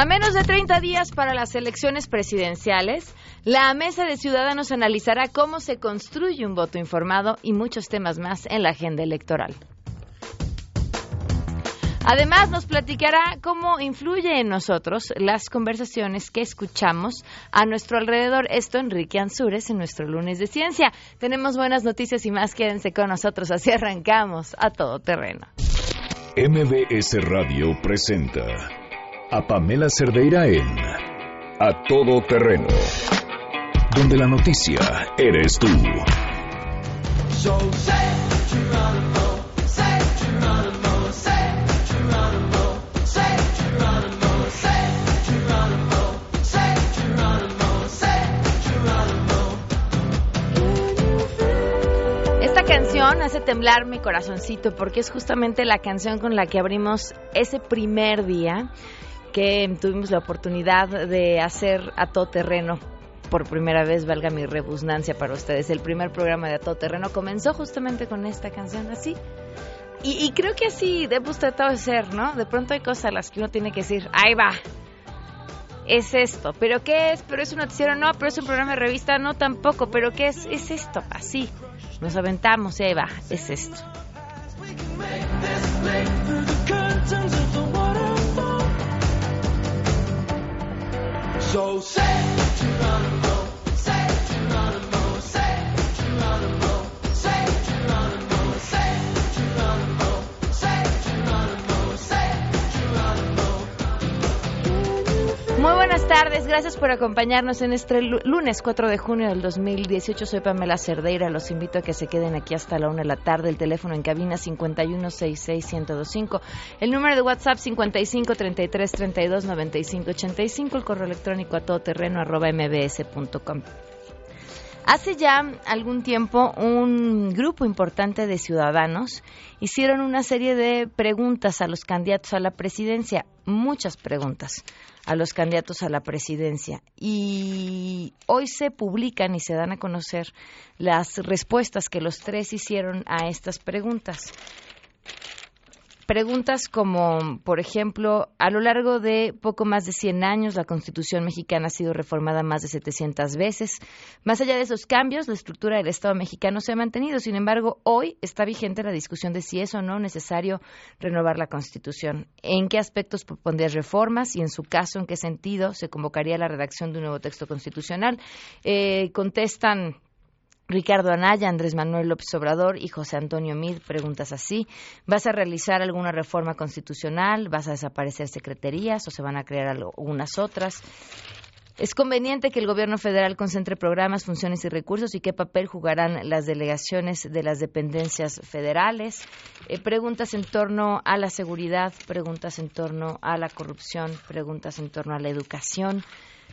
A menos de 30 días para las elecciones presidenciales, la Mesa de Ciudadanos analizará cómo se construye un voto informado y muchos temas más en la agenda electoral. Además, nos platicará cómo influye en nosotros las conversaciones que escuchamos a nuestro alrededor. Esto Enrique Ansures en nuestro lunes de ciencia. Tenemos buenas noticias y más. Quédense con nosotros. Así arrancamos a todo terreno. MBS Radio presenta a Pamela Cerdeira en A Todo Terreno, donde la noticia eres tú. Esta canción hace temblar mi corazoncito porque es justamente la canción con la que abrimos ese primer día que tuvimos la oportunidad de hacer a todo terreno por primera vez, valga mi rebusnancia para ustedes. El primer programa de A Todo Terreno comenzó justamente con esta canción así. Y, y creo que así hemos tratado de ser, ¿no? De pronto hay cosas a las que uno tiene que decir, ahí va, es esto. ¿Pero qué es? ¿Pero es un noticiero? No, pero es un programa de revista? No, tampoco. ¿Pero qué es? Es esto, así. Nos aventamos y ahí va, es esto. So set to run. Tardes, gracias por acompañarnos en este lu- lunes 4 de junio del 2018. Soy Pamela Cerdeira, los invito a que se queden aquí hasta la 1 de la tarde. El teléfono en cabina 5166125, el número de WhatsApp 5533329585, el correo electrónico a todoterreno mbs.com. Hace ya algún tiempo un grupo importante de ciudadanos hicieron una serie de preguntas a los candidatos a la presidencia, muchas preguntas a los candidatos a la presidencia. Y hoy se publican y se dan a conocer las respuestas que los tres hicieron a estas preguntas. Preguntas como, por ejemplo, a lo largo de poco más de 100 años, la Constitución mexicana ha sido reformada más de 700 veces. Más allá de esos cambios, la estructura del Estado mexicano se ha mantenido. Sin embargo, hoy está vigente la discusión de si es o no necesario renovar la Constitución. ¿En qué aspectos propondrías reformas y, en su caso, en qué sentido se convocaría la redacción de un nuevo texto constitucional? Eh, contestan Ricardo Anaya, Andrés Manuel López Obrador y José Antonio Mid, preguntas así. ¿Vas a realizar alguna reforma constitucional? ¿Vas a desaparecer secretarías o se van a crear algunas otras? ¿Es conveniente que el gobierno federal concentre programas, funciones y recursos y qué papel jugarán las delegaciones de las dependencias federales? Eh, preguntas en torno a la seguridad, preguntas en torno a la corrupción, preguntas en torno a la educación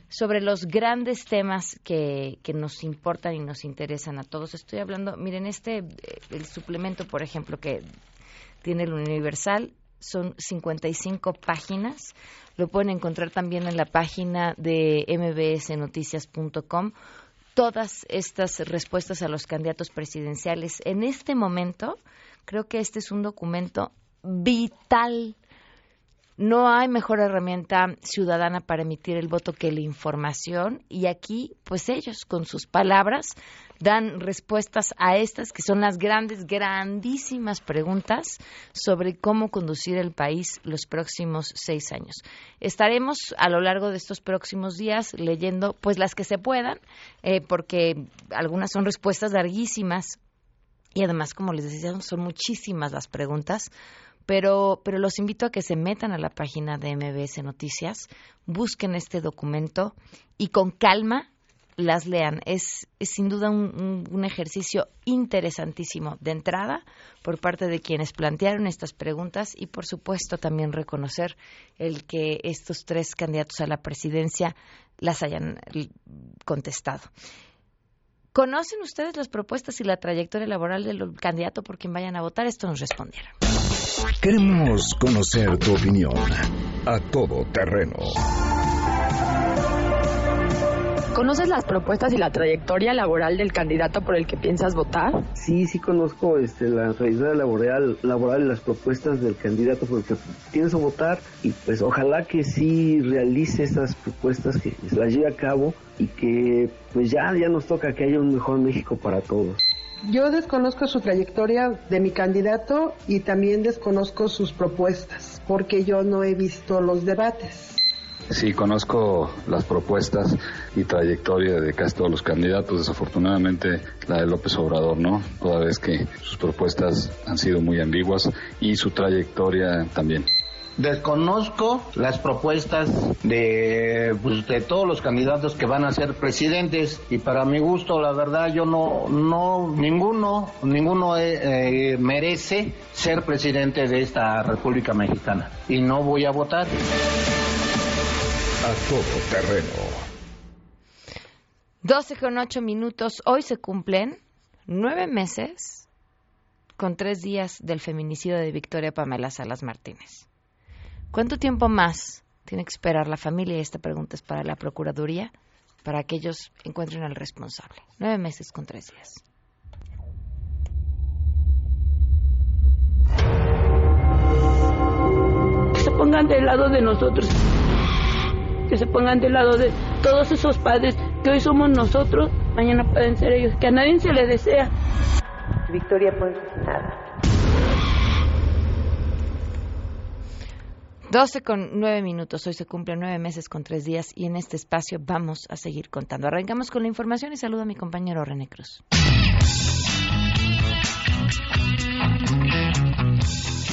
sobre los grandes temas que, que nos importan y nos interesan a todos. Estoy hablando, miren, este, eh, el suplemento, por ejemplo, que tiene el Universal, son 55 páginas. Lo pueden encontrar también en la página de mbsnoticias.com. Todas estas respuestas a los candidatos presidenciales. En este momento, creo que este es un documento vital no hay mejor herramienta ciudadana para emitir el voto que la información y aquí pues ellos con sus palabras dan respuestas a estas que son las grandes, grandísimas preguntas sobre cómo conducir el país los próximos seis años. Estaremos a lo largo de estos próximos días leyendo pues las que se puedan eh, porque algunas son respuestas larguísimas y además como les decía son muchísimas las preguntas pero, pero los invito a que se metan a la página de MBS Noticias, busquen este documento y con calma las lean. Es, es sin duda un, un, ejercicio interesantísimo de entrada por parte de quienes plantearon estas preguntas y, por supuesto, también reconocer el que estos tres candidatos a la presidencia las hayan contestado. ¿Conocen ustedes las propuestas y la trayectoria laboral del candidato por quien vayan a votar? Esto nos respondieron. Queremos conocer tu opinión a todo terreno. ¿Conoces las propuestas y la trayectoria laboral del candidato por el que piensas votar? Sí, sí conozco este, la trayectoria laboral, laboral y las propuestas del candidato por el que pienso votar y pues ojalá que sí realice esas propuestas, que las lleve a cabo y que pues ya, ya nos toca que haya un mejor México para todos. Yo desconozco su trayectoria de mi candidato y también desconozco sus propuestas, porque yo no he visto los debates. Sí, conozco las propuestas y trayectoria de casi todos los candidatos, desafortunadamente la de López Obrador, ¿no? Toda vez que sus propuestas han sido muy ambiguas y su trayectoria también. Desconozco las propuestas de, pues, de todos los candidatos que van a ser presidentes y para mi gusto, la verdad, yo no, no, ninguno, ninguno eh, eh, merece ser presidente de esta República Mexicana y no voy a votar. A todo terreno. 12 con 8 minutos. Hoy se cumplen nueve meses con tres días del feminicidio de Victoria Pamela Salas Martínez. ¿Cuánto tiempo más tiene que esperar la familia? Esta pregunta es para la Procuraduría, para que ellos encuentren al responsable. Nueve meses con tres días. que se pongan del lado de nosotros, que se pongan del lado de todos esos padres que hoy somos nosotros, mañana pueden ser ellos, que a nadie se le desea. Victoria fue asesinada. 12 con 9 minutos. Hoy se cumplen nueve meses con tres días y en este espacio vamos a seguir contando. Arrancamos con la información y saludo a mi compañero René Cruz.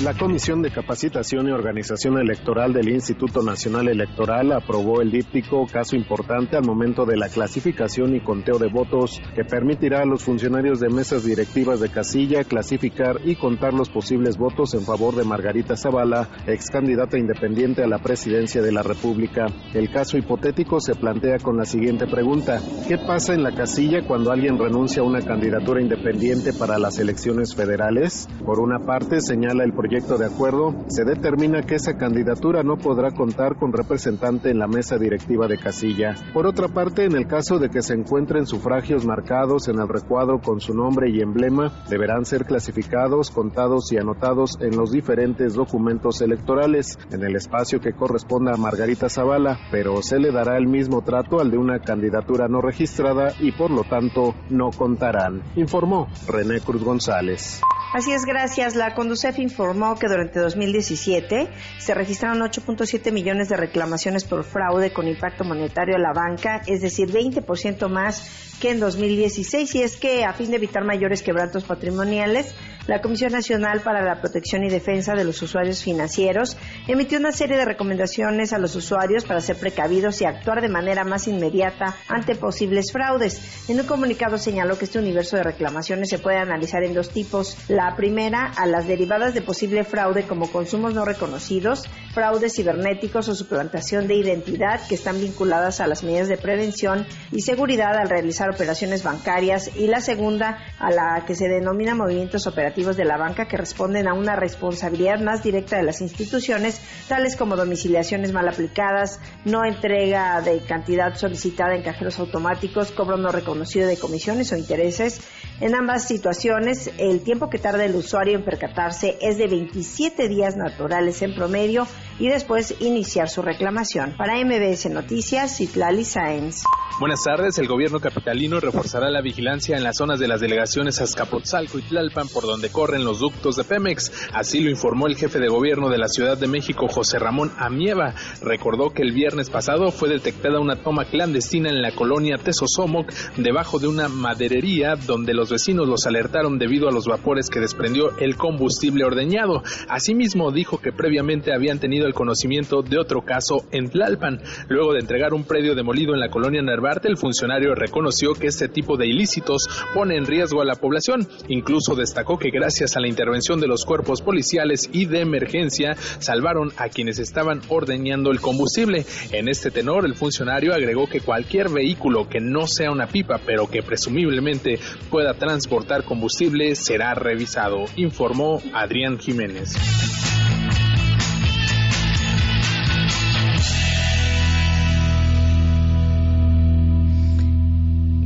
La Comisión de Capacitación y Organización Electoral del Instituto Nacional Electoral aprobó el díptico caso importante al momento de la clasificación y conteo de votos que permitirá a los funcionarios de mesas directivas de casilla clasificar y contar los posibles votos en favor de Margarita Zavala, ex candidata independiente a la presidencia de la República. El caso hipotético se plantea con la siguiente pregunta. ¿Qué pasa en la casilla cuando alguien renuncia a una candidatura independiente para las elecciones federales? Por una parte, señala el proyecto de acuerdo, se determina que esa candidatura no podrá contar con representante en la mesa directiva de casilla. Por otra parte, en el caso de que se encuentren sufragios marcados en el recuadro con su nombre y emblema, deberán ser clasificados, contados y anotados en los diferentes documentos electorales, en el espacio que corresponda a Margarita Zavala, pero se le dará el mismo trato al de una candidatura no registrada y por lo tanto no contarán, informó René Cruz González. Así es, gracias. La Conducef informó que durante 2017 se registraron 8.7 millones de reclamaciones por fraude con impacto monetario a la banca, es decir, 20% más que en 2016. Y es que a fin de evitar mayores quebrantos patrimoniales, la Comisión Nacional para la Protección y Defensa de los Usuarios Financieros emitió una serie de recomendaciones a los usuarios para ser precavidos y actuar de manera más inmediata ante posibles fraudes. En un comunicado señaló que este universo de reclamaciones se puede analizar en dos tipos. La primera, a las derivadas de posible fraude como consumos no reconocidos, fraudes cibernéticos o suplantación de identidad que están vinculadas a las medidas de prevención y seguridad al realizar operaciones bancarias. Y la segunda, a la que se denomina movimientos operativos de la banca que responden a una responsabilidad más directa de las instituciones, tales como domiciliaciones mal aplicadas, no entrega de cantidad solicitada en cajeros automáticos, cobro no reconocido de comisiones o intereses. En ambas situaciones, el tiempo que tarda el usuario en percatarse es de 27 días naturales en promedio y después iniciar su reclamación. Para MBS Noticias, Citlali Sáenz. Buenas tardes. El gobierno capitalino reforzará la vigilancia en las zonas de las delegaciones Azcapotzalco y Tlalpan por donde corren los ductos de Pemex. Así lo informó el jefe de gobierno de la Ciudad de México, José Ramón Amieva. Recordó que el viernes pasado fue detectada una toma clandestina en la colonia Tesosomoc debajo de una maderería donde los vecinos los alertaron debido a los vapores que desprendió el combustible ordeñado. Asimismo dijo que previamente habían tenido el conocimiento de otro caso en Tlalpan. Luego de entregar un predio demolido en la colonia Narvarte, el funcionario reconoció que este tipo de ilícitos pone en riesgo a la población. Incluso destacó que gracias a la intervención de los cuerpos policiales y de emergencia salvaron a quienes estaban ordeñando el combustible. En este tenor, el funcionario agregó que cualquier vehículo que no sea una pipa, pero que presumiblemente pueda transportar combustible, será revisado, informó Adrián Jiménez.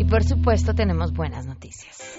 por supuesto tenemos buenas noticias.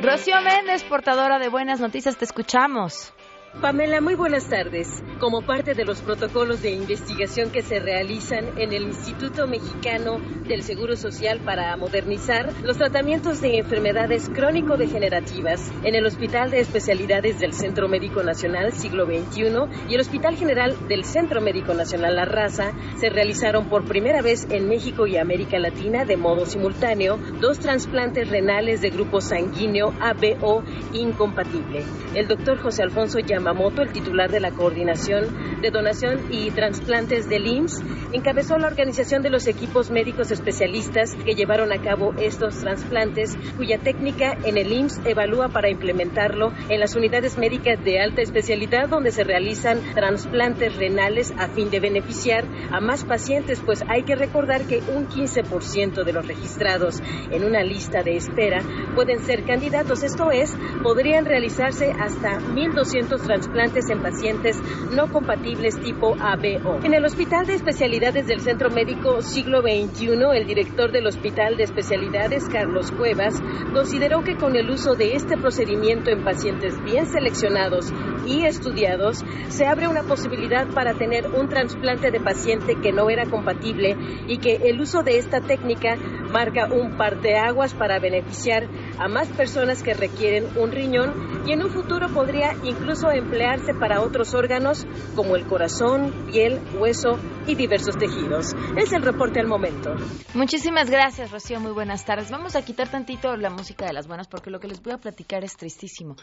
Rocío Méndez, portadora de buenas noticias, te escuchamos. Pamela, muy buenas tardes. Como parte de los protocolos de investigación que se realizan en el Instituto Mexicano del Seguro Social para modernizar los tratamientos de enfermedades crónico-degenerativas en el Hospital de Especialidades del Centro Médico Nacional Siglo XXI y el Hospital General del Centro Médico Nacional La Raza, se realizaron por primera vez en México y América Latina de modo simultáneo dos trasplantes renales de grupo sanguíneo ABO incompatible. El doctor José Alfonso Yamamoto, el titular de la Coordinación de Donación y Transplantes del IMSS, encabezó la organización de los equipos médicos especialistas que llevaron a cabo estos trasplantes, cuya técnica en el IMSS evalúa para implementarlo en las unidades médicas de alta especialidad donde se realizan trasplantes renales a fin de beneficiar a más pacientes, pues hay que recordar que un 15% de los registrados en una lista de espera pueden ser candidatos, esto es, podrían realizarse hasta 1.200 trasplantes en pacientes no compatibles tipo ABO. En el Hospital de Especialidades del Centro Médico Siglo XXI, el director del Hospital de Especialidades, Carlos Cuevas, consideró que con el uso de este procedimiento en pacientes bien seleccionados y estudiados, se abre una posibilidad para tener un trasplante de paciente que no era compatible y que el uso de esta técnica marca un parteaguas para beneficiar a más personas que requieren un riñón y en un futuro podría incluso emplearse para otros órganos como el corazón, piel, hueso y diversos tejidos. Es el reporte al momento. Muchísimas gracias, Rocío. Muy buenas tardes. Vamos a quitar tantito la música de las buenas porque lo que les voy a platicar es tristísimo.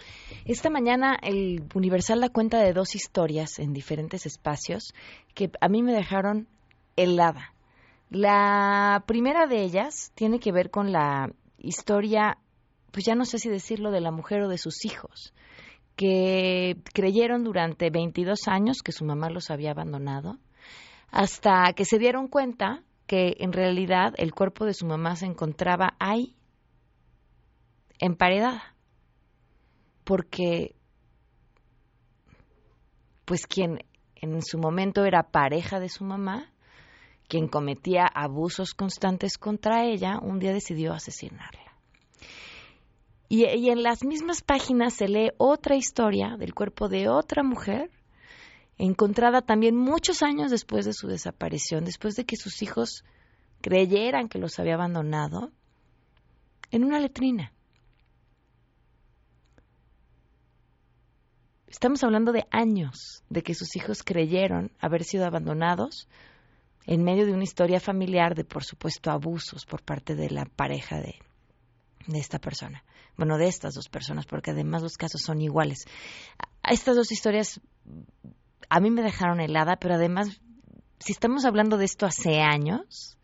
Esta mañana el Universal da cuenta de dos historias en diferentes espacios que a mí me dejaron helada. La primera de ellas tiene que ver con la historia, pues ya no sé si decirlo, de la mujer o de sus hijos, que creyeron durante 22 años que su mamá los había abandonado, hasta que se dieron cuenta que en realidad el cuerpo de su mamá se encontraba ahí, emparedada, porque pues quien en su momento era pareja de su mamá, quien cometía abusos constantes contra ella, un día decidió asesinarla. Y, en las mismas páginas se lee otra historia del cuerpo de otra mujer, encontrada también muchos años después de su desaparición, después de que sus hijos creyeran que los había abandonado, en una letrina. Estamos hablando de años de que sus hijos creyeron haber sido abandonados en medio de una historia familiar de, por supuesto, abusos por parte de la pareja de, de esta persona. Bueno, de estas dos personas, porque además los casos son iguales. Estas dos historias a mí me dejaron helada, pero además, si estamos hablando de esto hace años,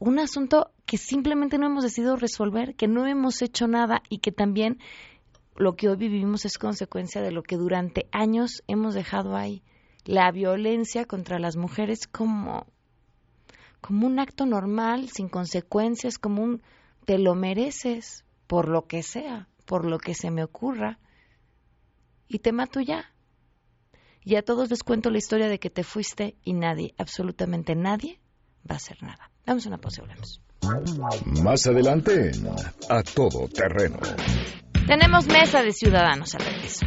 un asunto que simplemente no hemos decidido resolver, que no hemos hecho nada y que también lo que hoy vivimos es consecuencia de lo que durante años hemos dejado ahí la violencia contra las mujeres como, como un acto normal, sin consecuencias, como un te lo mereces, por lo que sea, por lo que se me ocurra, y te mato ya. Y a todos les cuento la historia de que te fuiste y nadie, absolutamente nadie, va a hacer nada. Vamos a una pausa y volvemos. Más adelante A Todo Terreno. Tenemos mesa de ciudadanos al regreso.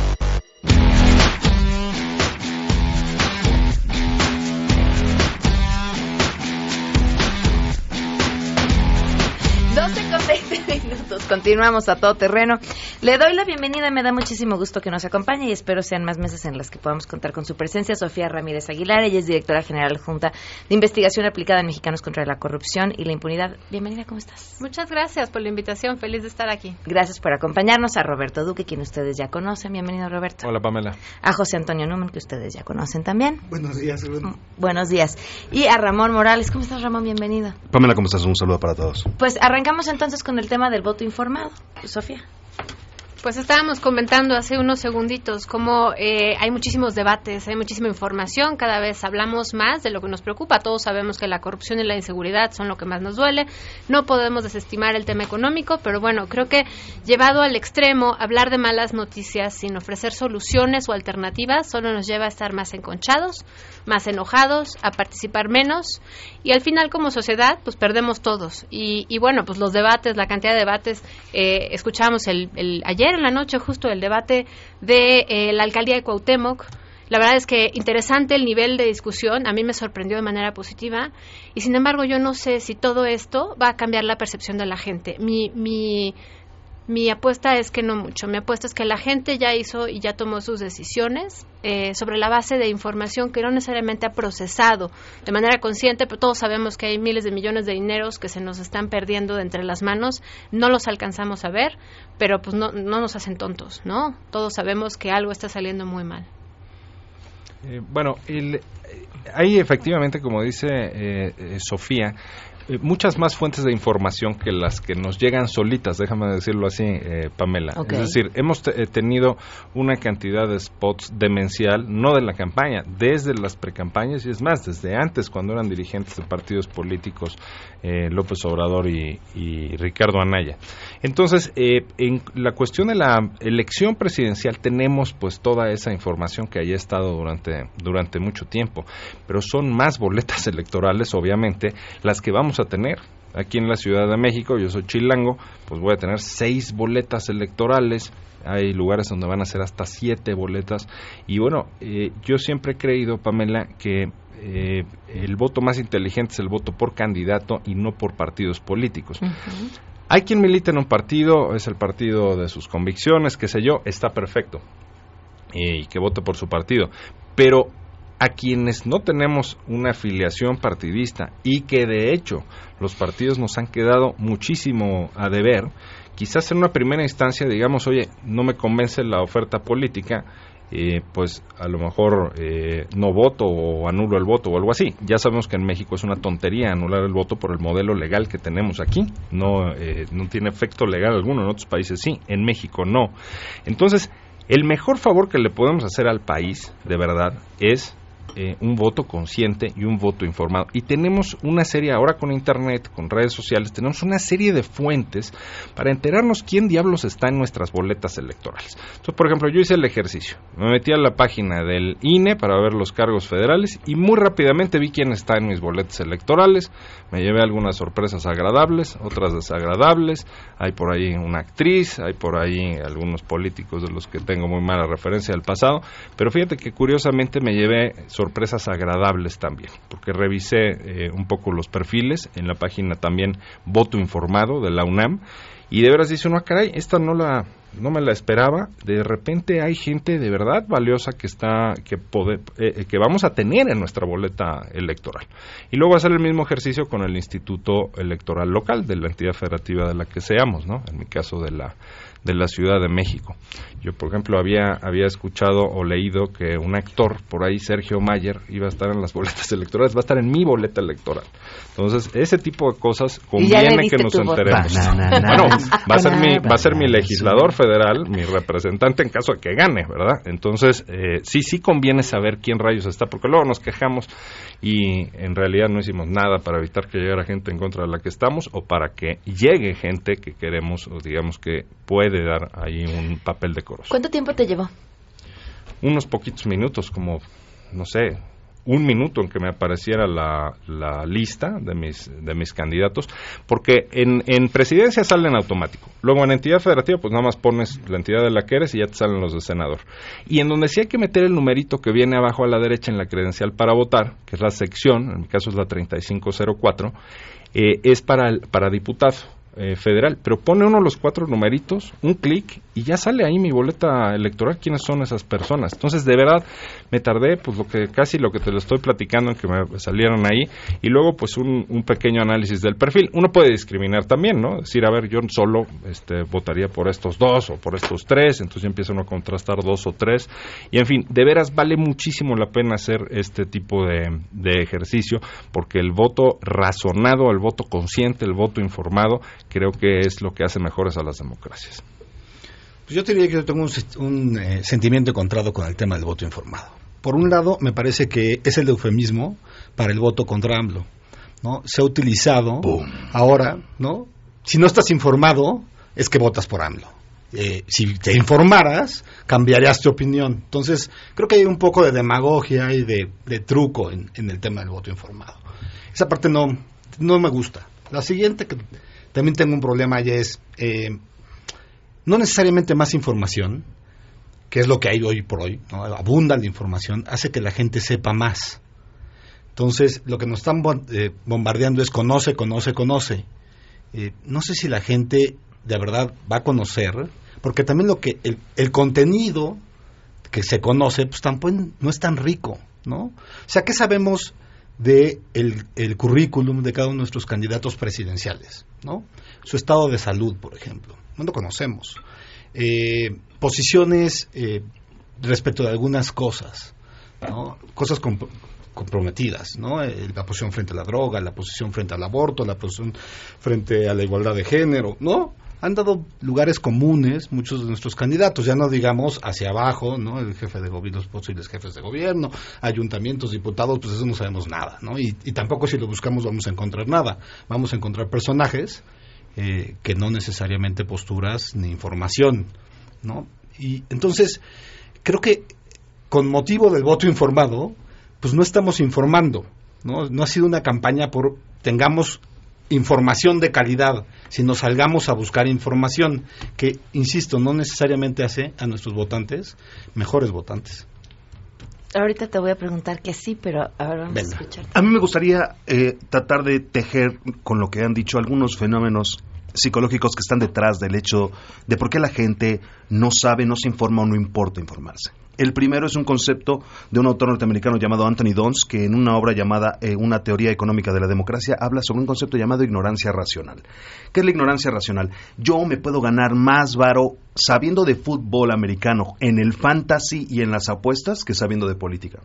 Continuamos a todo terreno. Le doy la bienvenida, me da muchísimo gusto que nos acompañe y espero sean más meses en las que podamos contar con su presencia. Sofía Ramírez Aguilar, ella es directora general Junta de Investigación Aplicada en Mexicanos contra la Corrupción y la Impunidad. Bienvenida, ¿cómo estás? Muchas gracias por la invitación, feliz de estar aquí. Gracias por acompañarnos. A Roberto Duque, quien ustedes ya conocen. Bienvenido, Roberto. Hola, Pamela. A José Antonio Numen, que ustedes ya conocen también. Buenos días, Rubén. Buenos días. Y a Ramón Morales. ¿Cómo estás, Ramón? Bienvenido. Pamela, ¿cómo estás? Un saludo para todos. Pues arrancamos entonces con el tema del voto informado. Sofía. Pues estábamos comentando hace unos segunditos cómo eh, hay muchísimos debates, hay muchísima información, cada vez hablamos más de lo que nos preocupa. Todos sabemos que la corrupción y la inseguridad son lo que más nos duele. No podemos desestimar el tema económico, pero bueno, creo que llevado al extremo, hablar de malas noticias sin ofrecer soluciones o alternativas solo nos lleva a estar más enconchados, más enojados, a participar menos y al final como sociedad pues perdemos todos. Y, y bueno, pues los debates, la cantidad de debates, eh, escuchamos el, el ayer en la noche justo el debate de eh, la alcaldía de Cuauhtémoc. La verdad es que interesante el nivel de discusión, a mí me sorprendió de manera positiva y sin embargo yo no sé si todo esto va a cambiar la percepción de la gente. Mi, mi, mi apuesta es que no mucho. Mi apuesta es que la gente ya hizo y ya tomó sus decisiones eh, sobre la base de información que no necesariamente ha procesado de manera consciente, pero todos sabemos que hay miles de millones de dineros que se nos están perdiendo de entre las manos. No los alcanzamos a ver, pero pues no, no nos hacen tontos, ¿no? Todos sabemos que algo está saliendo muy mal. Eh, bueno, el, eh, hay efectivamente, como dice eh, eh, Sofía, eh, muchas más fuentes de información que las que nos llegan solitas, déjame decirlo así, eh, Pamela. Es decir, hemos eh, tenido una cantidad de spots demencial, no de la campaña, desde las precampañas y es más, desde antes, cuando eran dirigentes de partidos políticos, eh, López Obrador y, y Ricardo Anaya. Entonces, eh, en la cuestión de la elección presidencial tenemos pues toda esa información que haya estado durante, durante mucho tiempo, pero son más boletas electorales, obviamente, las que vamos a tener. Aquí en la Ciudad de México, yo soy chilango, pues voy a tener seis boletas electorales. Hay lugares donde van a ser hasta siete boletas. Y bueno, eh, yo siempre he creído, Pamela, que eh, el voto más inteligente es el voto por candidato y no por partidos políticos. Hay quien milita en un partido, es el partido de sus convicciones, qué sé yo, está perfecto. Y que vote por su partido. Pero a quienes no tenemos una afiliación partidista y que de hecho los partidos nos han quedado muchísimo a deber, quizás en una primera instancia digamos, oye, no me convence la oferta política, eh, pues a lo mejor eh, no voto o anulo el voto o algo así. Ya sabemos que en México es una tontería anular el voto por el modelo legal que tenemos aquí. No, eh, no tiene efecto legal alguno, en otros países sí, en México no. Entonces, el mejor favor que le podemos hacer al país, de verdad, es eh, un voto consciente y un voto informado. Y tenemos una serie, ahora con Internet, con redes sociales, tenemos una serie de fuentes para enterarnos quién diablos está en nuestras boletas electorales. Entonces, por ejemplo, yo hice el ejercicio. Me metí a la página del INE para ver los cargos federales y muy rápidamente vi quién está en mis boletas electorales. Me llevé algunas sorpresas agradables, otras desagradables. Hay por ahí una actriz, hay por ahí algunos políticos de los que tengo muy mala referencia del pasado. Pero fíjate que curiosamente me llevé sorpresas agradables también, porque revisé eh, un poco los perfiles en la página también Voto Informado de la UNAM y de veras dice uno, "Ah, caray, esta no la no me la esperaba. De repente hay gente de verdad valiosa que está que pode- eh, que vamos a tener en nuestra boleta electoral. Y luego hacer el mismo ejercicio con el Instituto Electoral local de la entidad federativa de la que seamos, ¿no? En mi caso de la de la Ciudad de México. Yo, por ejemplo, había, había escuchado o leído que un actor por ahí, Sergio Mayer, iba a estar en las boletas electorales, va a estar en mi boleta electoral. Entonces, ese tipo de cosas conviene que nos enteremos. Banana, Bueno, va a ser mi, va a ser mi legislador federal, mi representante en caso de que gane, ¿verdad? Entonces, eh, sí, sí conviene saber quién rayos está, porque luego nos quejamos y en realidad no hicimos nada para evitar que llegara gente en contra de la que estamos o para que llegue gente que queremos o digamos que puede dar ahí un papel decoroso. ¿Cuánto tiempo te llevó? Unos poquitos minutos, como, no sé, un minuto en que me apareciera la, la lista de mis, de mis candidatos, porque en, en presidencia sale en automático. Luego en entidad federativa, pues nada más pones la entidad de la que eres y ya te salen los de senador. Y en donde sí hay que meter el numerito que viene abajo a la derecha en la credencial para votar, que es la sección, en mi caso es la 3504, eh, es para, el- para diputado eh, federal, pero pone uno los cuatro numeritos, un clic y ya sale ahí mi boleta electoral quiénes son esas personas. Entonces, de verdad, me tardé pues lo que casi lo que te lo estoy platicando en que me salieron ahí y luego pues un, pequeño análisis del perfil. Uno puede discriminar también, ¿no? Decir, a ver, yo solo este, votaría por estos dos o por estos tres, entonces ya empieza uno a contrastar dos o tres y en fin, de veras vale muchísimo la pena hacer este tipo de ejercicio porque el voto razonado, el voto consciente, el voto informado, creo que es lo que hace mejores a las democracias. Pues yo te diría que yo tengo un, eh, sentimiento encontrado con el tema del voto informado. Por un lado, me parece que es el eufemismo para el voto contra AMLO. ¿no? Se ha utilizado ahora, ¿no? Si no estás informado, es que votas por AMLO. Eh, si te informaras, cambiarías tu opinión. Entonces, creo que hay un poco de demagogia y de, de truco en, en el tema del voto informado. Esa parte no, no me gusta. La siguiente, que también tengo un problema ya es, eh, no necesariamente más información, que es lo que hay hoy por hoy, ¿no? abunda la información, hace que la gente sepa más. Entonces, lo que nos están eh, bombardeando es conoce, conoce, conoce. Eh, no sé si la gente de verdad va a conocer, porque también lo que el, el contenido que se conoce, pues tampoco no es tan rico, ¿no? O sea, ¿qué sabemos de el, currículum de cada uno de nuestros candidatos presidenciales, ¿no? Su estado de salud, por ejemplo, no lo conocemos. Eh, posiciones eh, respecto de algunas cosas, ¿no? Cosas comp- comprometidas, ¿no? Eh, la posición frente a la droga, la posición frente al aborto, la posición frente a la igualdad de género, ¿no? Han dado lugares comunes muchos de nuestros candidatos, ya no digamos hacia abajo, ¿no? El jefe de gobierno, los posibles jefes de gobierno, ayuntamientos, diputados, pues eso no sabemos nada, ¿no? Y, y tampoco si lo buscamos vamos a encontrar nada. Vamos a encontrar personajes eh, que no necesariamente posturas ni información, ¿no? Y entonces, creo que con motivo del voto informado, pues no estamos informando, ¿no? No ha sido una campaña por tengamos información de calidad, sino salgamos a buscar información que, insisto, no necesariamente hace a nuestros votantes mejores votantes. Ahorita te voy a preguntar que sí, pero ahora vamos Venga. a escuchar. A mí me gustaría eh, tratar de tejer con lo que han dicho algunos fenómenos psicológicos que están detrás del hecho de por qué la gente no sabe, no se informa o no importa informarse. El primero es un concepto de un autor norteamericano llamado Anthony Dons, que en una obra llamada eh, Una teoría económica de la democracia habla sobre un concepto llamado ignorancia racional. ¿Qué es la ignorancia racional? Yo me puedo ganar más varo sabiendo de fútbol americano en el fantasy y en las apuestas que sabiendo de política.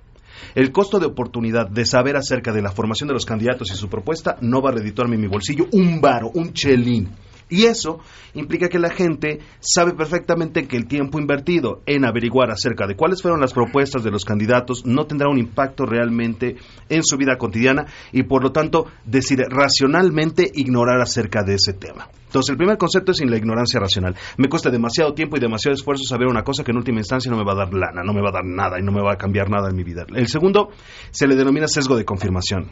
El costo de oportunidad de saber acerca de la formación de los candidatos y su propuesta no va a redituarme en mi bolsillo un varo, un chelín. Y eso implica que la gente sabe perfectamente que el tiempo invertido en averiguar acerca de cuáles fueron las propuestas de los candidatos no tendrá un impacto realmente en su vida cotidiana y por lo tanto decide racionalmente ignorar acerca de ese tema. Entonces el primer concepto es la ignorancia racional. Me cuesta demasiado tiempo y demasiado esfuerzo saber una cosa que en última instancia no me va a dar lana, no me va a dar nada y no me va a cambiar nada en mi vida. El segundo se le denomina sesgo de confirmación.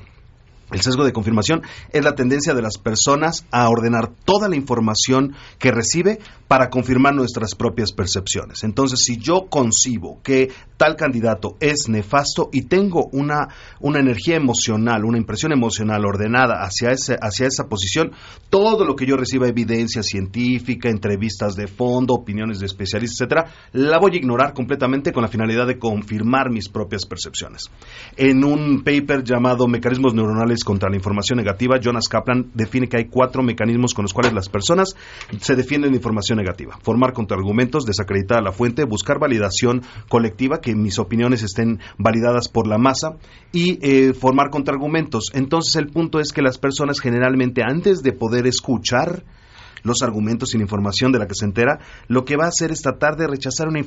El sesgo de confirmación es la tendencia de las personas a ordenar toda la información que recibe para confirmar nuestras propias percepciones. Entonces, si yo concibo que tal candidato es nefasto y tengo una, una energía emocional, una impresión emocional ordenada hacia, ese, hacia esa posición, todo lo que yo reciba, evidencia científica, entrevistas de fondo, opiniones de especialistas, etcétera, la voy a ignorar completamente con la finalidad de confirmar mis propias percepciones. En un paper llamado Mecanismos Neuronales contra la Información Negativa, Jonas Kaplan define que hay cuatro mecanismos con los cuales las personas se defienden de información negativa. Formar contraargumentos, desacreditar a la fuente, buscar validación colectiva, que mis opiniones estén validadas por la masa, y eh, formar contraargumentos. Entonces el punto es que las personas generalmente antes de poder escuchar los argumentos y la información de la que se entera, lo que va a hacer es tratar de rechazar una,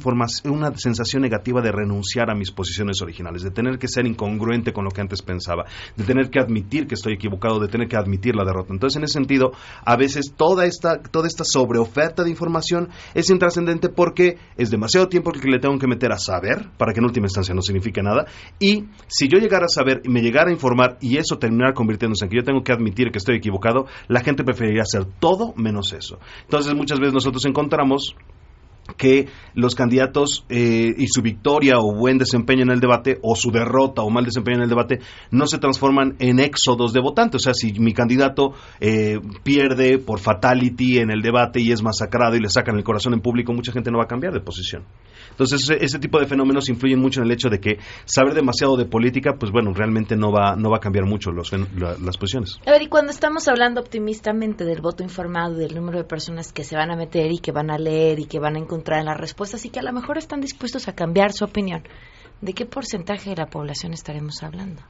una sensación negativa de renunciar a mis posiciones originales, de tener que ser incongruente con lo que antes pensaba, de tener que admitir que estoy equivocado, de tener que admitir la derrota. Entonces, en ese sentido, a veces toda esta, toda esta sobreoferta de información es intrascendente porque es demasiado tiempo que le tengo que meter a saber, para que en última instancia no signifique nada, y si yo llegara a saber y me llegara a informar y eso terminara convirtiéndose en que yo tengo que admitir que estoy equivocado, la gente preferiría hacer todo menos Entonces muchas veces nosotros encontramos que los candidatos eh, y su victoria o buen desempeño en el debate o su derrota o mal desempeño en el debate no se transforman en éxodos de votantes. O sea, si mi candidato eh, pierde por fatality en el debate y es masacrado y le sacan el corazón en público, mucha gente no va a cambiar de posición. Entonces, ese, ese tipo de fenómenos influyen mucho en el hecho de que saber demasiado de política, pues bueno, realmente no va, no va a cambiar mucho los, la- las posiciones. A ver, y cuando estamos hablando optimistamente del voto informado, del número de personas que se van a meter y que van a leer y que van a encontrar en las respuestas y que a lo mejor están dispuestos a cambiar su opinión, ¿de qué porcentaje de la población estaremos hablando?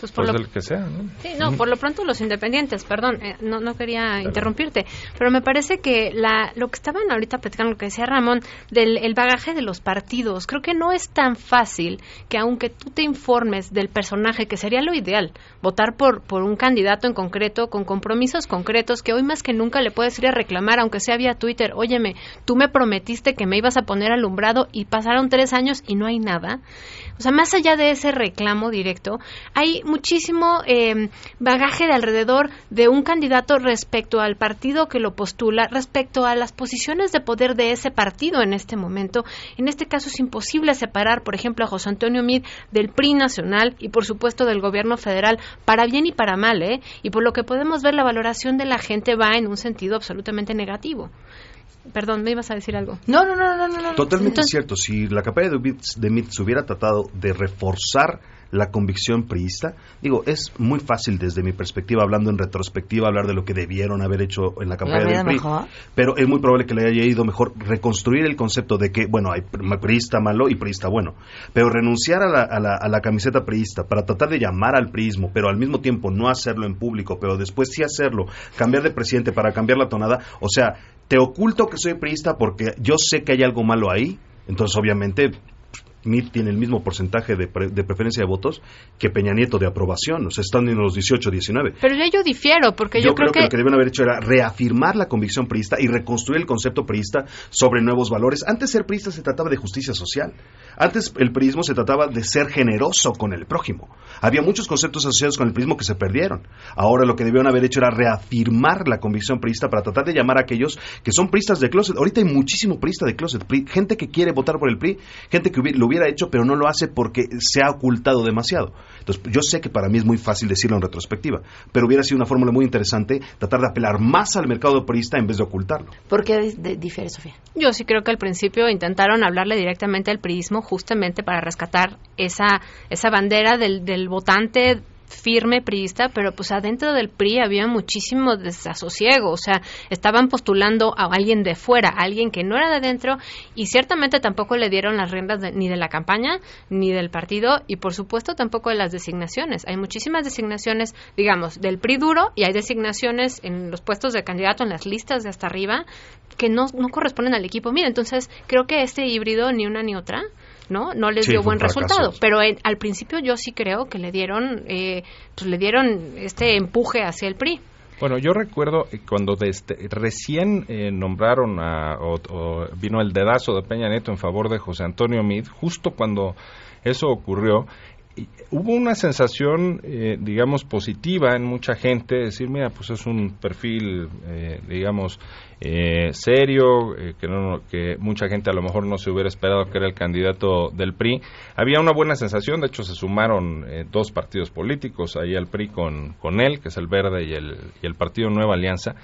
Pues por Pues lo- que sea, ¿no? Sí, no, por lo pronto los independientes, perdón, eh, no, no quería interrumpirte, pero me parece que la, lo que estaban ahorita platicando, lo que decía Ramón, del el bagaje de los partidos, creo que no es tan fácil que aunque tú te informes del personaje, que sería lo ideal, votar por, por un candidato en concreto, con compromisos concretos, que hoy más que nunca le puedes ir a reclamar, aunque sea vía Twitter, óyeme, tú me prometiste que me ibas a poner alumbrado y pasaron tres años y no hay nada. O sea, más allá de ese reclamo directo, hay muchísimo eh, bagaje de alrededor de un candidato respecto al partido que lo postula, respecto a las posiciones de poder de ese partido en este momento. En este caso es imposible separar, por ejemplo, a José Antonio Mid del PRI nacional y, por supuesto, del gobierno federal, para bien y para mal, ¿eh? Y por lo que podemos ver, la valoración de la gente va en un sentido absolutamente negativo. Perdón, me ibas a decir algo. No, no, no, no, no. no. Totalmente cierto. Si la campaña de se hubiera tratado de reforzar la convicción priista, digo, es muy fácil desde mi perspectiva, hablando en retrospectiva, hablar de lo que debieron haber hecho en la campaña ¿Le del PRI. mejor? Pero es muy probable que le haya ido mejor reconstruir el concepto de que, bueno, hay pr- priista malo y priista bueno. Pero renunciar a la, a la, a la camiseta priista para tratar de llamar al priismo, pero al mismo tiempo no hacerlo en público, pero después sí hacerlo, cambiar de presidente para cambiar la tonada, o sea, te oculto que soy priista porque yo sé que hay algo malo ahí, entonces obviamente Mitt tiene el mismo porcentaje de, pre- de preferencia de votos que Peña Nieto de aprobación, o sea, están en los 18, 19. Pero ya yo difiero, porque yo, Yo, creo, que, que lo que debieron haber hecho era reafirmar la convicción priista y reconstruir el concepto priista sobre nuevos valores. Antes ser priista se trataba de justicia social. Antes el priismo se trataba de ser generoso con el prójimo. Había muchos conceptos asociados con el priismo que se perdieron. Ahora lo que debieron haber hecho era reafirmar la convicción priista para tratar de llamar a aquellos que son priistas de closet. Ahorita hay muchísimo priista de closet, pri- gente que quiere votar por el PRI, gente que lo hubiera hecho pero no lo hace porque se ha ocultado demasiado. Entonces, yo sé que para mí es muy fácil decirlo en retrospectiva, pero hubiera sido una fórmula muy interesante tratar de apelar más al mercado priista en vez de ocultarlo. ¿Por qué di- di- difiere, Sofía? Yo sí creo que al principio intentaron hablarle directamente al priismo justamente para rescatar esa, esa bandera del, del votante firme priista, pero pues adentro del PRI había muchísimo desasosiego, o sea, estaban postulando a alguien de fuera, a alguien que no era de dentro y ciertamente tampoco le dieron las riendas de- ni de la campaña ni del partido y por supuesto tampoco de las designaciones. Hay muchísimas designaciones, digamos, del PRI duro y hay designaciones en los puestos de candidato en las listas de hasta arriba que no, no corresponden al equipo. Mira, entonces creo que este híbrido ni una ni otra ¿no? No les Sí, dio buen resultado. Pero en- al principio yo sí creo que le dieron, eh, pues le dieron este empuje hacia el PRI. Bueno, yo recuerdo eh, cuando desde- recién eh, nombraron a, o, o vino el dedazo de Peña Nieto en favor de José Antonio Mid, justo cuando eso ocurrió, y hubo una sensación, eh, digamos, positiva en mucha gente, decir, mira, pues es un perfil, eh, digamos, eh, serio, eh, que, no, que mucha gente a lo mejor no se hubiera esperado que era el candidato del PRI. Había una buena sensación, de hecho se sumaron eh, dos partidos políticos ahí al PRI con, con él, que es el Verde y el, y el Partido Nueva Alianza,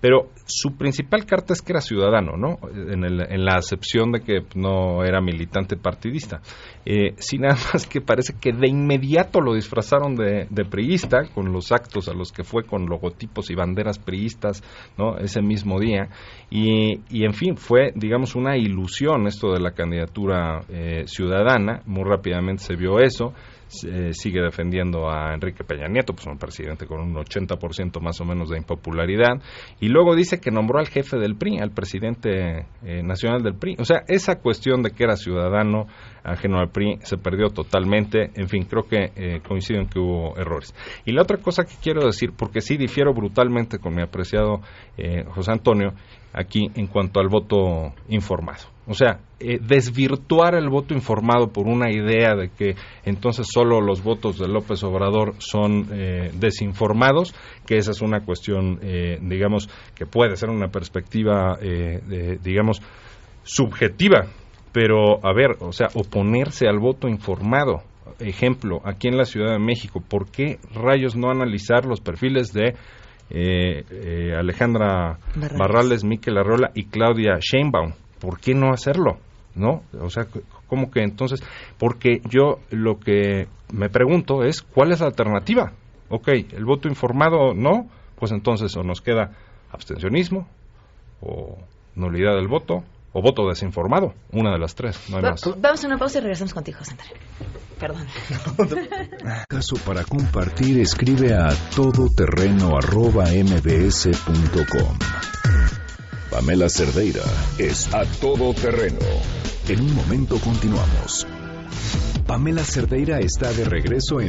pero su principal carta es que era ciudadano, ¿no? En, el- en la acepción de que no era militante partidista. Eh, sin nada más que parece que de inmediato lo disfrazaron de, de priista con los actos a los que fue con logotipos y banderas priistas, ¿no? Ese mismo día. Y, y en fin, fue, digamos, una ilusión esto de la candidatura eh, ciudadana. Muy rápidamente se vio eso. Se- sigue defendiendo a Enrique Peña Nieto, pues un presidente con un 80% más o menos de impopularidad, y luego dice que nombró al jefe del PRI, al presidente eh, nacional del PRI. O sea, esa cuestión de que era ciudadano ajeno al PRI se perdió totalmente. En fin, creo que eh, coincido en que hubo errores. Y la otra cosa que quiero decir, porque sí difiero brutalmente con mi apreciado eh, José Antonio, aquí en cuanto al voto informado. O sea, eh, desvirtuar el voto informado por una idea de que entonces solo los votos de López Obrador son eh, desinformados, que esa es una cuestión, eh, digamos, que puede ser una perspectiva, eh, de- digamos, subjetiva, pero a ver, o sea, oponerse al voto informado. Ejemplo, aquí en la Ciudad de México, ¿por qué rayos no analizar los perfiles de eh, eh, Alejandra Barrales. Barrales, Miquel Arreola y Claudia Sheinbaum? ¿Por qué no hacerlo? ¿No? O sea, ¿cómo que entonces? Porque yo lo que me pregunto es, ¿cuál es la alternativa? Ok, el voto informado no, pues entonces o nos queda abstencionismo, o nulidad del voto, o voto desinformado, una de las tres, no hay Va- más. Vamos a una pausa y regresamos contigo, Antonio. Perdón. Caso para compartir, escribe a todoterreno.mbs.com. Pamela Cerdeira es a todo terreno. En un momento continuamos. Pamela Cerdeira está de regreso en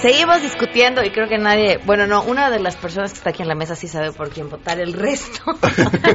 Seguimos discutiendo y creo que nadie, bueno, no, una de las personas que está aquí en la mesa sí sabe por quién votar, el resto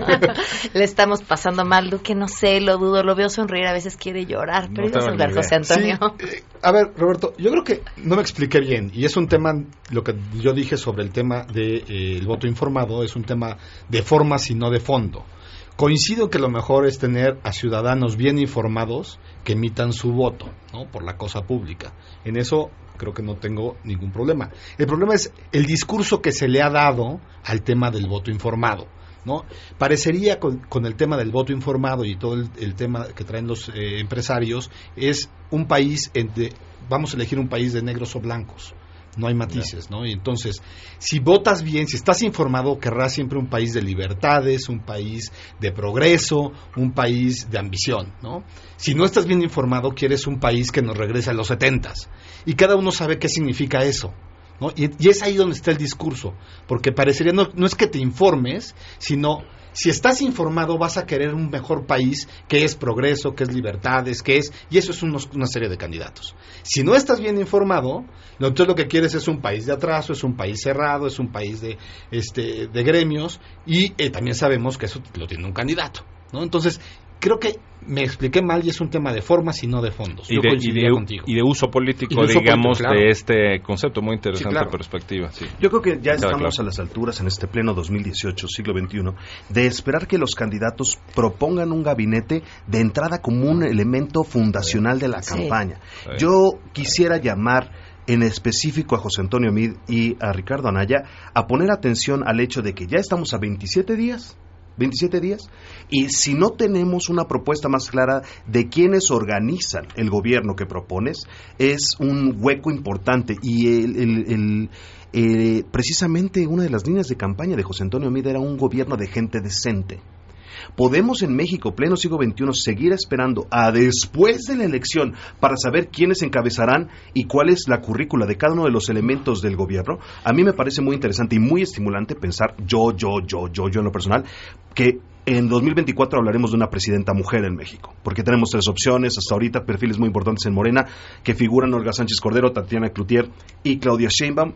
le estamos pasando mal, Duque, no sé, lo dudo, lo veo sonreír, a veces quiere llorar, pero ibas a hablar, José Antonio. Sí, eh, a ver, Roberto, yo creo que no me expliqué bien y es un tema, lo que yo dije sobre el tema del voto informado, es un tema de formas y no de fondo. Coincido que lo mejor es tener a ciudadanos bien informados que emitan su voto, ¿no? Por la cosa pública. En eso creo que no tengo ningún problema. El problema es el discurso que se le ha dado al tema del voto informado. ¿no? Parecería con, con el tema del voto informado y todo el, tema que traen los eh, empresarios es un país, entre, vamos a elegir un país de negros o blancos. No hay matices, ¿no? Y entonces, si votas bien, si estás informado, querrás siempre un país de libertades, un país de progreso, un país de ambición, ¿no? Si no estás bien informado, quieres un país que nos regrese a los setentas. Y cada uno sabe qué significa eso. ¿no? Y, es ahí donde está el discurso, porque parecería no es que te informes, sino si estás informado vas a querer un mejor país que es progreso, que es libertades, que es... Y eso es unos, una serie de candidatos. Si no estás bien informado, entonces lo que quieres es un país de atraso, es un país cerrado, es un país de, este, de gremios y eh, también sabemos que eso lo tiene un candidato. ¿no? Entonces, creo que me expliqué mal y es un tema de formas y no de fondos. Y Yo de, y, coincidiría de, contigo. y de uso político, Y de uso digamos, político, claro. de este concepto. Muy interesante Sí, claro. perspectiva. Sí. Yo creo que ya estamos claro. a las alturas en este pleno 2018, siglo XXI, de esperar que los candidatos propongan un gabinete de entrada como un elemento fundacional de la campaña. Sí. Yo quisiera llamar en específico a José Antonio Mid y a Ricardo Anaya a poner atención al hecho de que ya estamos a 27 días 27 días. Y si no tenemos una propuesta más clara de quienes organizan el gobierno que propones, es un hueco importante. Y el, el- el- eh, precisamente una de las líneas de campaña de José Antonio Mida era un gobierno de gente decente. ¿Podemos en México, pleno siglo XXI, seguir esperando a después de la elección para saber quiénes encabezarán y cuál es la currícula de cada uno de los elementos del gobierno? A mí me parece muy interesante y muy estimulante pensar yo, yo, yo, yo, yo en lo personal, que en 2024 hablaremos de una presidenta mujer en México, porque tenemos tres opciones, hasta ahorita perfiles muy importantes en Morena, que figuran Olga Sánchez Cordero, Tatiana Cloutier y Claudia Sheinbaum.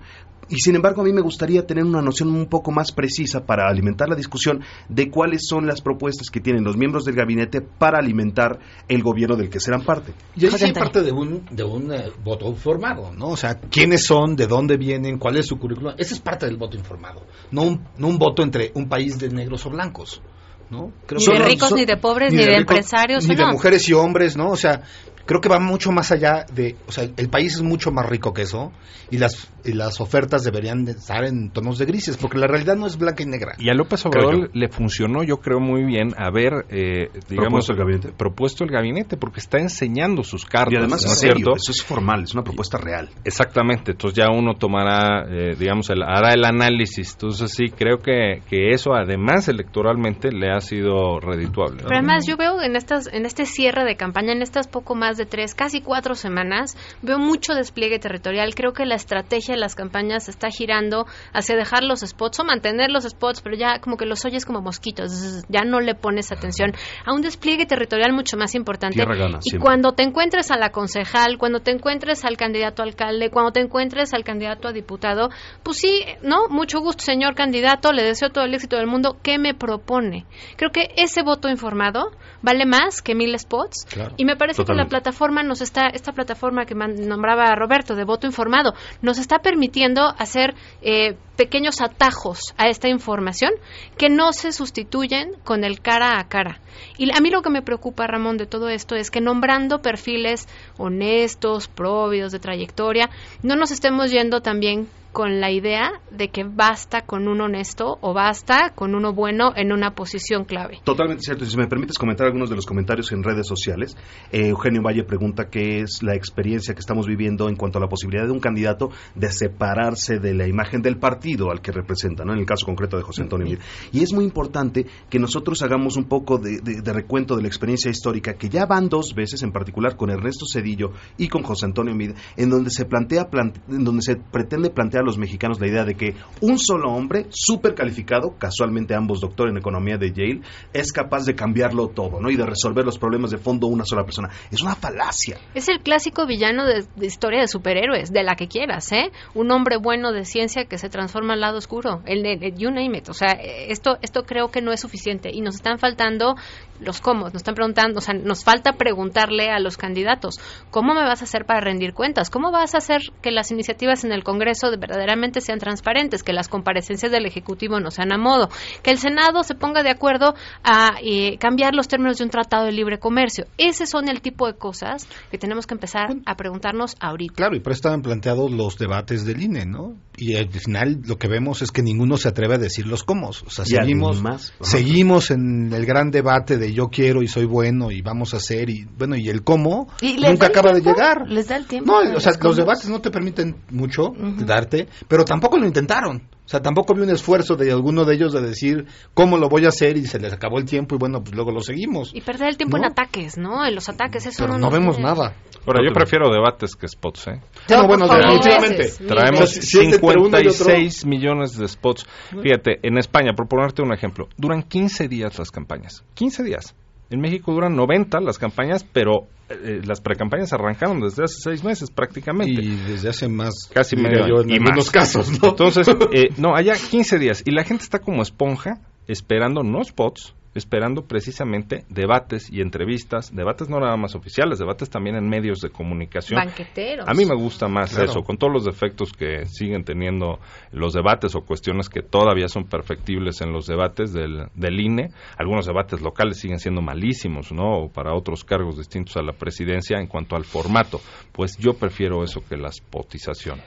Y sin embargo, a mí me gustaría tener una noción un poco más precisa para alimentar la discusión de cuáles son las propuestas que tienen los miembros del gabinete para alimentar el gobierno del que serán parte. Y ahí sí parte de un, de un eh, voto informado, ¿no? O sea, quiénes son, de dónde vienen, cuál es su currículum. Esa es parte del voto informado. No un, no un voto entre un país de negros o blancos, ¿no? Ni de ricos, ni de pobres, ni de empresarios, Ni ¿o de mujeres y hombres, ¿no? O sea, creo que va mucho más allá de... O sea, el país es mucho más rico que eso y las, y las ofertas deberían de estar en tonos de grises, porque la realidad no es blanca y negra. Y a López Creo Obrador le funcionó, yo creo, muy bien haber, eh, digamos, Propuesto el gabinete. propuesto el gabinete, porque está enseñando sus cartas. Y además ¿no es serio, cierto? eso es formal, es una propuesta real. Exactamente, entonces ya uno tomará, eh, digamos, el, hará el análisis. Entonces sí, creo que, que eso además electoralmente le ha sido redituable. Pero además yo veo en estas en este cierre de campaña, en estas poco más de tres, casi cuatro semanas, veo mucho despliegue territorial. Creo que la estrategia de las campañas está girando hacia dejar los spots o mantener los spots, pero ya como que los oyes como mosquitos, ya no le pones atención a un despliegue territorial mucho más importante. Gana, y siempre. cuando te encuentres a la concejal, cuando te encuentres al candidato a alcalde, cuando te encuentres al candidato a diputado, pues sí, ¿no? Mucho gusto, señor candidato, le deseo todo el éxito del mundo. ¿Qué me propone? Creo que ese voto informado vale más que mil spots Claro. y me parece que la plataforma nos está, esta plataforma que nombraba Roberto de voto informado, nos está permitiendo hacer eh, pequeños atajos a esta información que no se sustituyen con el cara a cara. Y a mí lo que me preocupa, Ramón, de todo esto es que nombrando perfiles honestos, probios, de trayectoria, no nos estemos yendo también con la idea de que basta con un honesto o basta con uno bueno en una posición clave. Totalmente cierto. Si me permites comentar algunos de los comentarios en redes sociales, eh, Eugenio Valle pregunta qué es la experiencia que estamos viviendo en cuanto a la posibilidad de un candidato de separarse de la imagen del partido al que representa, ¿no? en el caso concreto de José Antonio Mir. Y es muy importante que nosotros hagamos un poco de, de- de recuento de la experiencia histórica, que ya van dos veces, en particular con Ernesto Cedillo y con José Antonio Mid, en donde se plantea, plan- en donde se pretende plantear a los mexicanos la idea de que un solo hombre, súper calificado, casualmente ambos doctor en economía de Yale, es capaz de cambiarlo todo, ¿no? Y de resolver los problemas de fondo una sola persona. Es una falacia. Es el clásico villano de, de historia de superhéroes, de la que quieras, ¿eh? Un hombre bueno de ciencia que se transforma al lado oscuro, el, el- you name it. O sea, esto, esto creo que no es suficiente y nos están faltando los cómo, nos están preguntando, o sea, nos falta preguntarle a los candidatos, ¿cómo me vas a hacer para rendir cuentas? ¿Cómo vas a hacer que las iniciativas en el Congreso de- verdaderamente sean transparentes, que las comparecencias del Ejecutivo no sean a modo, que el Senado se ponga de acuerdo a eh, cambiar los términos de un tratado de libre comercio? Ese son el tipo de cosas que tenemos que empezar a preguntarnos ahorita. Claro, y por eso estaban planteados los debates del INE, ¿no? Y al final lo que vemos es que ninguno se atreve a decir los cómo. O sea, seguimos, seguimos en el gran debate de yo quiero y soy bueno y vamos a hacer y bueno, y el cómo Y nunca acaba de llegar. Les da el tiempo. No, o sea, los debates no te permiten mucho darte, pero tampoco lo intentaron. O sea, tampoco vi un esfuerzo de alguno de ellos de decir cómo lo voy a hacer y se les acabó el tiempo y bueno, pues luego lo seguimos. Y perder el tiempo No. en ataques, ¿no? En los ataques, eso Pero no no vemos tiene- nada. Ahora, yo prefiero debates que spots, ¿eh? No, bueno, definitivamente. Traemos veces. Si es entre uno y otro- 56 millones de spots. Fíjate, en España, por ponerte un ejemplo, duran 15 días las campañas. 15 días. En México duran 90 las campañas, pero eh, las precampañas arrancaron desde hace seis meses prácticamente. Y desde hace más, Casi medio yo, año. en Y algunos más. casos, ¿no? Entonces, eh, no, allá 15 días. Y la gente está como esponja esperando no spots, esperando precisamente debates y entrevistas, debates no nada más oficiales, debates también en medios de comunicación. Banqueteros. A mí me gusta más Claro. eso, con todos los defectos que siguen teniendo los debates o cuestiones que todavía son perfectibles en los debates del, del INE. Algunos debates locales siguen siendo malísimos, ¿no? O para otros cargos distintos a la presidencia en cuanto al formato. Pues yo prefiero eso que la spotización.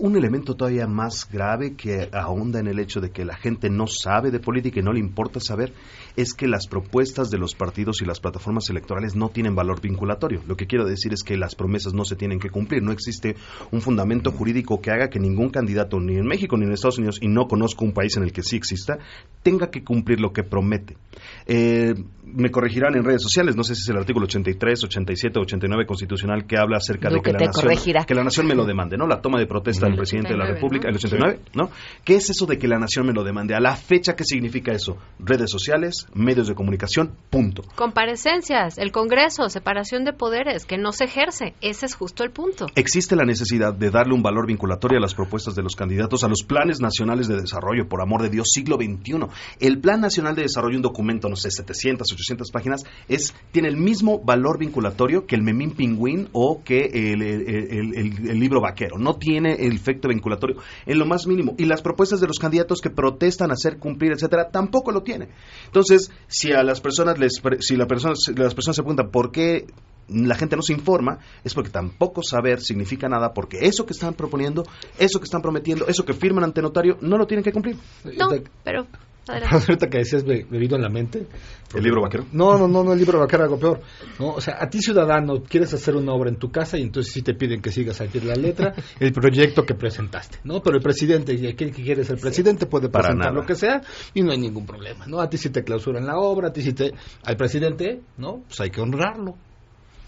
Un elemento todavía más grave que ahonda en el hecho de que la gente no sabe de política y no le importa saber es que las propuestas de los partidos y las plataformas electorales no tienen valor vinculatorio. Lo que quiero decir es que las promesas no se tienen que cumplir. No existe un fundamento jurídico que haga que ningún candidato, ni en México ni en Estados Unidos, y no conozco un país en el que sí exista, tenga que cumplir lo que promete. Eh, me corregirán en redes sociales, no sé si es el artículo 83, 87, 89 constitucional que habla acerca de que la, nación, corregirá. que la nación me lo demande, ¿no? La toma de protesta del presidente de la 89, República, ¿no? el 89, ¿no? ¿Qué es eso de que la nación me lo demande? A la fecha, ¿qué significa eso? Redes sociales, medios de comunicación, punto. Comparecencias, el Congreso, separación de poderes, que no se ejerce. Ese es justo el punto. Existe la necesidad de darle un valor vinculatorio a las propuestas de los candidatos, a los planes nacionales de desarrollo, por amor de Dios, siglo XXI. El Plan Nacional de Desarrollo, un documento, no sé, 700, 800 páginas, es, tiene el mismo valor vinculatorio que el Memín Pingüín o que el, el- el- el- el libro vaquero. No tiene el efecto vinculatorio en lo más mínimo. Y las propuestas de los candidatos que protestan hacer cumplir, etcétera, tampoco lo tiene. Entonces, si a las personas les, si la persona, si las personas se preguntan por qué la gente no se informa, es porque tampoco saber significa nada, porque eso que están proponiendo, eso que están prometiendo, eso que firman ante notario, no lo tienen que cumplir. No, pero... adelante. Ahorita que decías be- bebido en la mente. ¿El libro vaquero? No, no, no, no el libro vaquero, algo peor. No, o sea, a ti ciudadano quieres hacer una obra en tu casa y entonces sí te piden que sigas aquí la letra, el proyecto que presentaste, ¿no? Pero el presidente, y aquel que quiere ser presidente puede presentar lo que sea y no hay ningún problema, ¿no? A ti sí te clausuran la obra, a ti sí te... Al presidente, ¿no? Pues hay que honrarlo.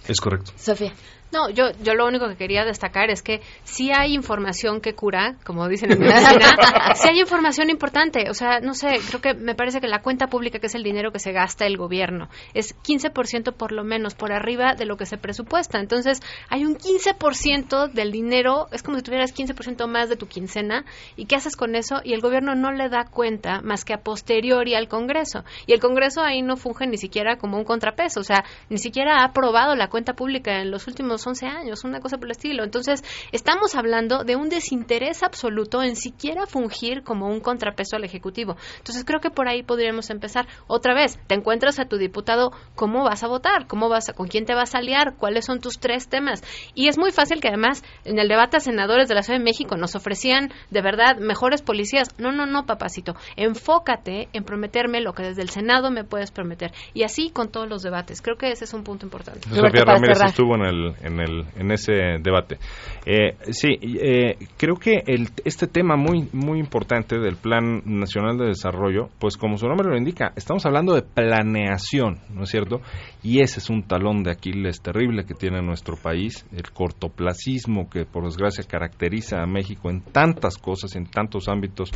Es correcto. Sofía. No, yo, yo lo único que quería destacar es que si hay información que cura, como dicen en medicina, si hay información importante. O sea, no sé, creo que me parece que la cuenta pública, que es el dinero que se gasta el gobierno, es 15% por lo menos por arriba de lo que se presupuesta. Entonces, hay un 15% del dinero, es como si tuvieras 15% más de tu quincena, ¿y qué haces con eso? Y el gobierno no le da cuenta más que a posteriori al Congreso. Y el Congreso ahí no funge ni siquiera como un contrapeso, o sea, ni siquiera ha aprobado la cuenta pública en los últimos los 11 años, una cosa por el estilo. Entonces, estamos hablando de un desinterés absoluto en siquiera fungir como un contrapeso al Ejecutivo. Entonces, creo que por ahí podríamos empezar. Otra vez, te encuentras a tu diputado, ¿cómo vas a votar? ¿Cómo vas a, ¿Con quién te vas a aliar? ¿Cuáles son tus tres temas? Y es muy fácil que además en el debate a senadores de la Ciudad de México nos ofrecían de verdad mejores policías. No, no, no, papacito. Enfócate en prometerme lo que desde el Senado me puedes prometer. Y así con todos los debates. Creo que ese es un punto importante. Sofía Ramírez estuvo en, el, en, el, en ese debate. Eh, sí, eh, creo que el, este tema muy, muy importante del Plan Nacional de Desarrollo, pues como su nombre lo indica, estamos hablando de planeación, ¿no es cierto? Y ese es un talón de Aquiles terrible que tiene nuestro país, el cortoplacismo que por desgracia caracteriza a México en tantas cosas, en tantos ámbitos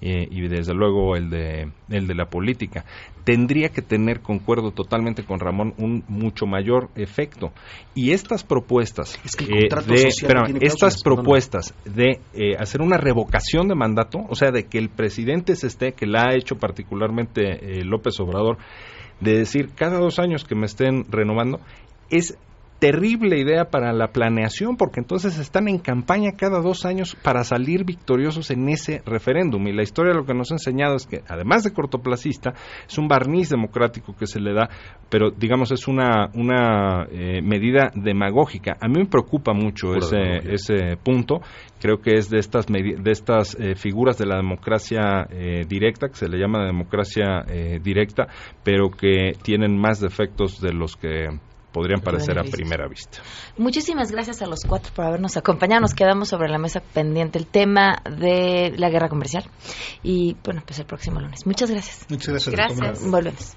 eh, y desde luego el de, el de la política. Tendría que tener, concuerdo totalmente con Ramón, un mucho mayor efecto. Y estas propuestas, Es que el eh, de, tiene estas propuestas de eh, hacer una revocación de mandato, o sea, de que el presidente se esté, que la ha hecho particularmente eh, López Obrador, de decir cada dos años que me estén renovando, es terrible idea para la planeación, porque entonces están en campaña cada dos años para salir victoriosos en ese referéndum. Y la historia lo que nos ha enseñado es que, además de cortoplacista, es un barniz democrático que se le da, pero digamos es una, una eh, medida demagógica. A mí me preocupa mucho Pura ese, ese punto. Creo que es de estas, de estas eh, figuras de la democracia eh, directa, que se le llama democracia eh, directa, pero que tienen más defectos de los que podrían parecer a primera vista. Muchísimas gracias a los cuatro por habernos acompañado. Nos quedamos sobre la mesa pendiente el tema de la guerra comercial. Y bueno, pues el próximo lunes. Muchas gracias. Muchas gracias. Gracias. Volvemos.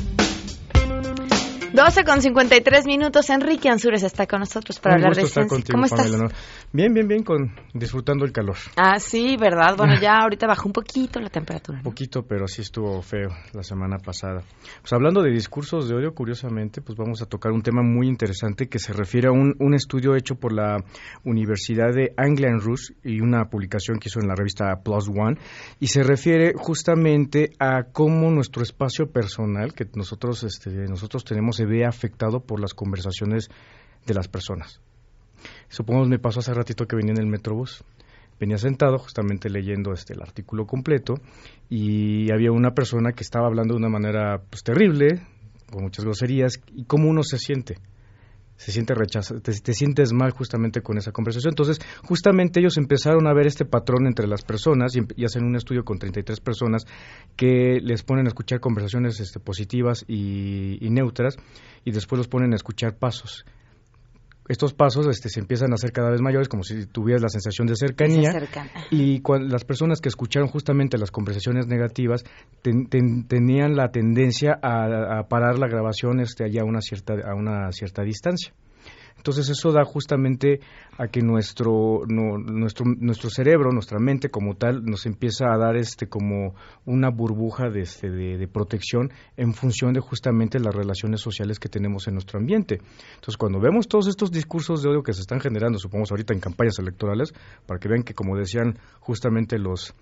12 con 53 minutos. Enrique Ansures está con nosotros para Un hablar de estar ciencia. contigo, ¿Cómo estás? Pamela, ¿no? Bien, bien, bien, con, disfrutando el calor. Ah, sí, ¿verdad? Bueno, ya ahorita bajó un poquito la temperatura. Un poquito, pero sí estuvo feo la semana pasada. Pues hablando de discursos de odio, curiosamente, pues vamos a tocar un tema muy interesante que se refiere a un, un estudio hecho por la Universidad de Anglia en Rus y una publicación que hizo en la revista Plus One y se refiere justamente a cómo nuestro espacio personal que nosotros, este, nosotros tenemos se ve afectado por las conversaciones de las personas. Supongamos me pasó hace ratito que venía en el Metrobús. Venía sentado justamente leyendo este el artículo completo y había una persona que estaba hablando de una manera pues terrible, con muchas groserías y cómo uno se siente. Se siente rechazado, te, te sientes mal justamente con esa conversación. Entonces, justamente ellos empezaron a ver este patrón entre las personas y, y hacen un estudio con 33 personas que les ponen a escuchar conversaciones este, positivas y, y neutras y después los ponen a escuchar pasos estos pasos este, se empiezan a hacer cada vez mayores, como si tuvieras la sensación de cercanía. Y las personas que escucharon justamente las conversaciones negativas ten- ten- tenían la tendencia a, a parar la grabación este, allá a una cierta, a una cierta distancia. Entonces eso da justamente a que nuestro, no- nuestro, nuestro cerebro, nuestra mente como tal, nos empieza a dar este como una burbuja de, este, de, de protección en función de justamente las relaciones sociales que tenemos en nuestro ambiente. Entonces cuando vemos todos estos discursos de odio que se están generando, supongamos ahorita en campañas electorales, para que vean que como decían justamente los,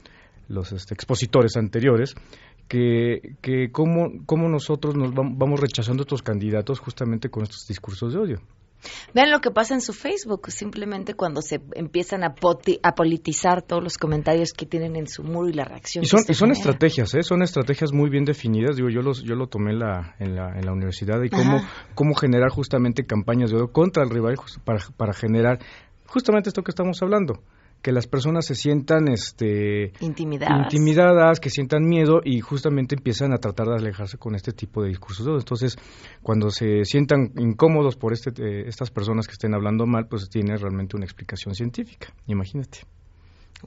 los este, expositores anteriores, que, que cómo, cómo nosotros nos vam- vamos rechazando a estos candidatos justamente con estos discursos de odio. Vean lo que pasa en su Facebook, simplemente cuando se empiezan a, poti- a politizar todos los comentarios que tienen en su muro y la reacción. Y son, y son genera. estrategias, ¿eh? son estrategias muy bien definidas. Digo, yo los, yo lo tomé en la, en la, en la universidad y cómo, Ajá. cómo generar justamente campañas de odio contra el rival para, para generar justamente esto que estamos hablando, que las personas se sientan este Intimidadas. intimidadas, que sientan miedo y justamente empiezan a tratar de alejarse con este tipo de discursos. Entonces, cuando se sientan incómodos por este, eh, estas personas que estén hablando mal, pues tiene realmente una explicación científica. Imagínate.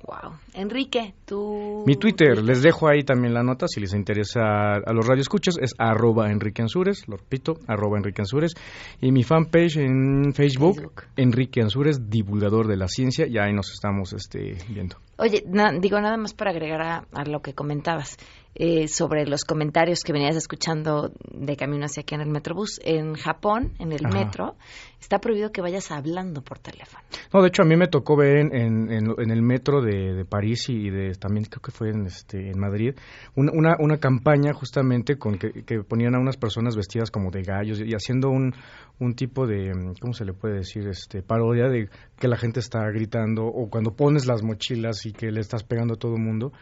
Wow. Enrique, tú. Mi Twitter, les dejo ahí también la nota si les interesa a los radioescuchas, es arroba Enrique Ansures, lo repito, arroba Enrique Ansures, y mi fanpage en Facebook, Enrique Ansures, divulgador de la ciencia, y ahí nos estamos este, viendo. Oye, na- digo nada más para agregar a, a lo que comentabas. Eh, sobre los comentarios que venías escuchando de camino hacia aquí en el Metrobús. En Japón, en el Ajá. metro, está prohibido que vayas hablando por teléfono. No, de hecho a mí me tocó ver en, en, en- en el metro de, de París y de también creo que fue en, este, en Madrid una, una, una campaña justamente con que, que ponían a unas personas vestidas como de gallos y haciendo un, un tipo de, ¿cómo se le puede decir? este Parodia de que la gente está gritando o cuando pones las mochilas y que le estás pegando a todo el mundo.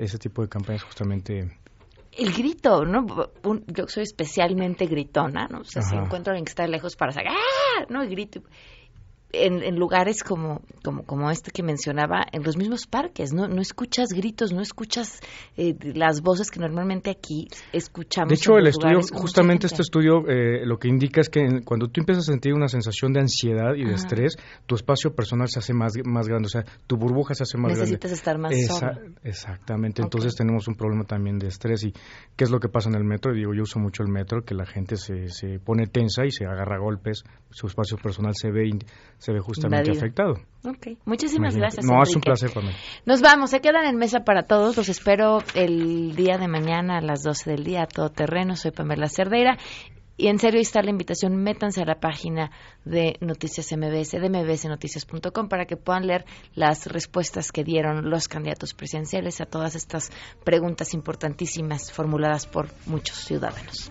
Ese tipo de campañas justamente... El grito, ¿no? Un- yo soy especialmente gritona, ¿no? O sea, si encuentro a alguien que está lejos para sacar, ¡ah! ¿no? Y grito. En, en lugares como, como, como este que mencionaba, en los mismos parques, ¿no? No escuchas gritos, no escuchas eh, las voces que normalmente aquí escuchamos. De hecho, el estudio, justamente este estudio, eh, lo que indica es que en- cuando tú empiezas a sentir una sensación de ansiedad y de Ajá. estrés, tu espacio personal se hace más, más grande, o sea, tu burbuja se hace más Necesitas grande. estar más Esa- solo. Exactamente, entonces tenemos un problema también de estrés y qué es lo que pasa en el metro. Digo, yo uso mucho el metro, que la gente se, se pone tensa y se agarra a golpes, su espacio personal se ve, se ve justamente Invadido. afectado. Ok, muchísimas Imagínate. gracias. No, es un placer para mí. Nos vamos, se quedan en mesa para todos. Los espero el día de mañana a las 12 del día a todo terreno. Soy Pamela Cerdeira. Y en serio, ahí está la invitación. Métanse a la página de Noticias MBS, de mbsnoticias.com, para que puedan leer las respuestas que dieron los candidatos presidenciales a todas estas preguntas importantísimas formuladas por muchos ciudadanos.